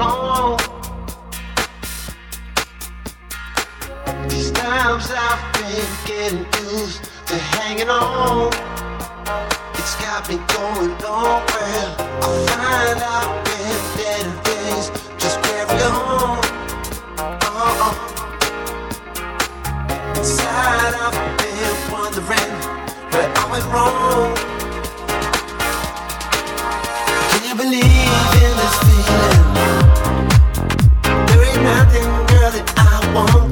long. These times I've been getting used to hanging on. It's got me going nowhere. I find out when better days just carry on. Oh. Inside I've been wondering where I went wrong. Can't believe in this feeling. want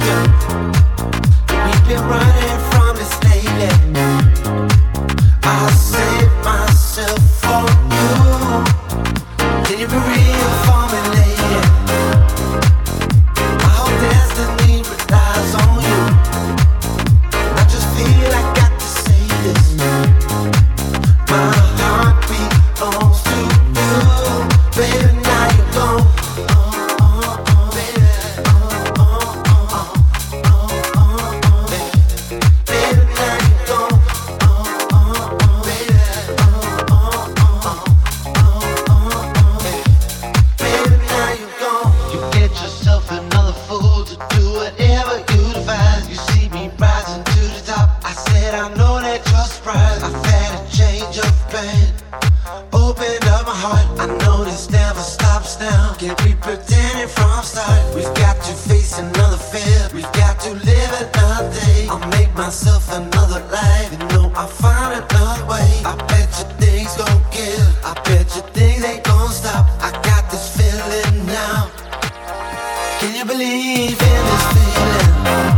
believe in this feeling.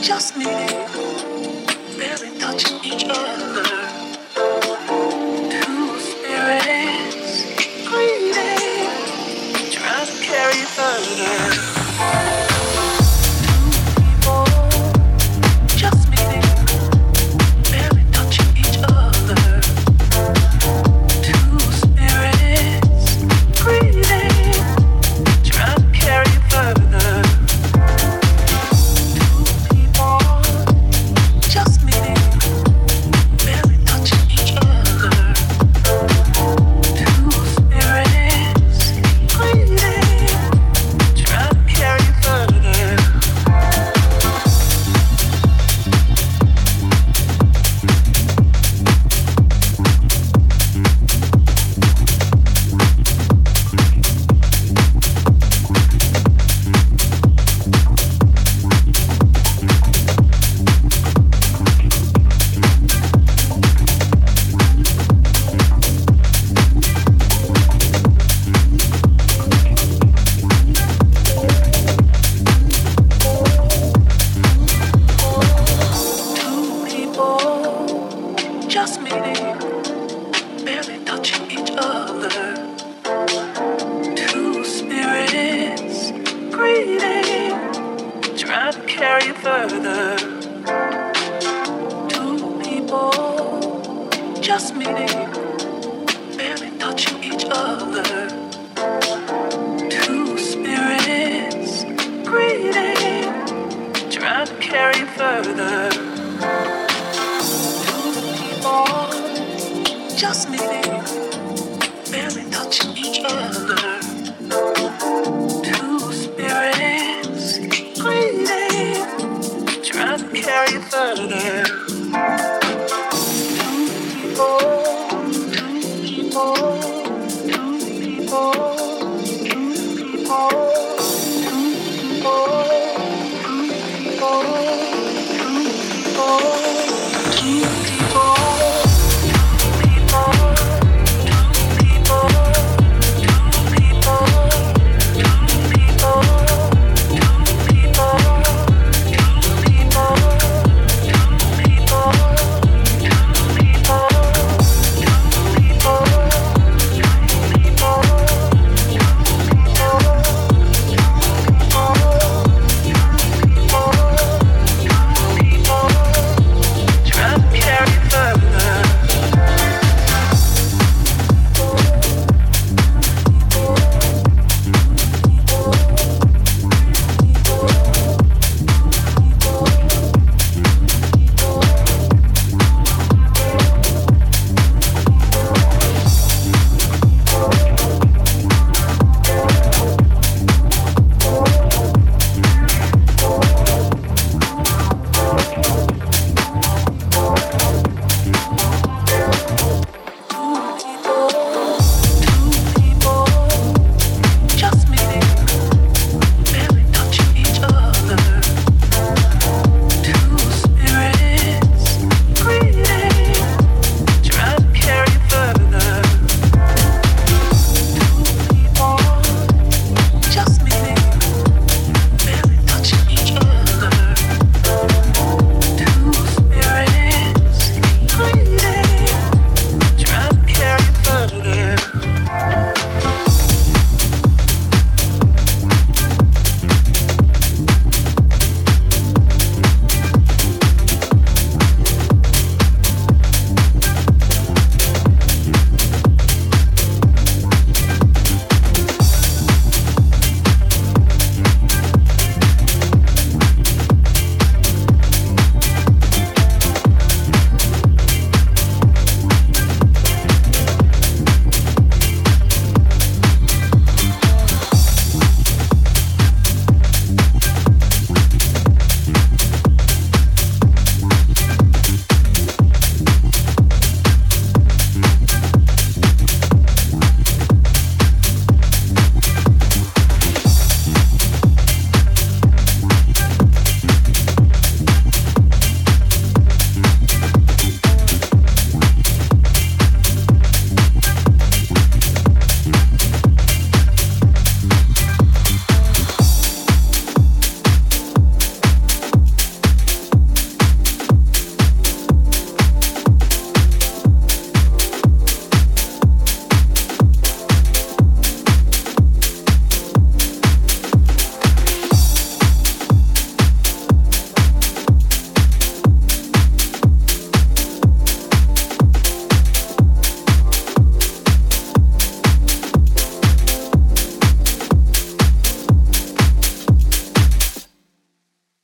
just me. just me.